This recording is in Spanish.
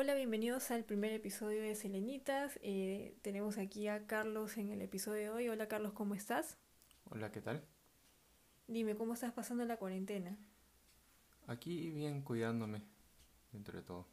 Hola, bienvenidos al primer episodio de Selenitas. Eh, tenemos aquí a Carlos en el episodio de hoy. Hola Carlos, ¿cómo estás? Hola, ¿qué tal? Dime, ¿cómo estás pasando la cuarentena? Aquí bien cuidándome, dentro todo.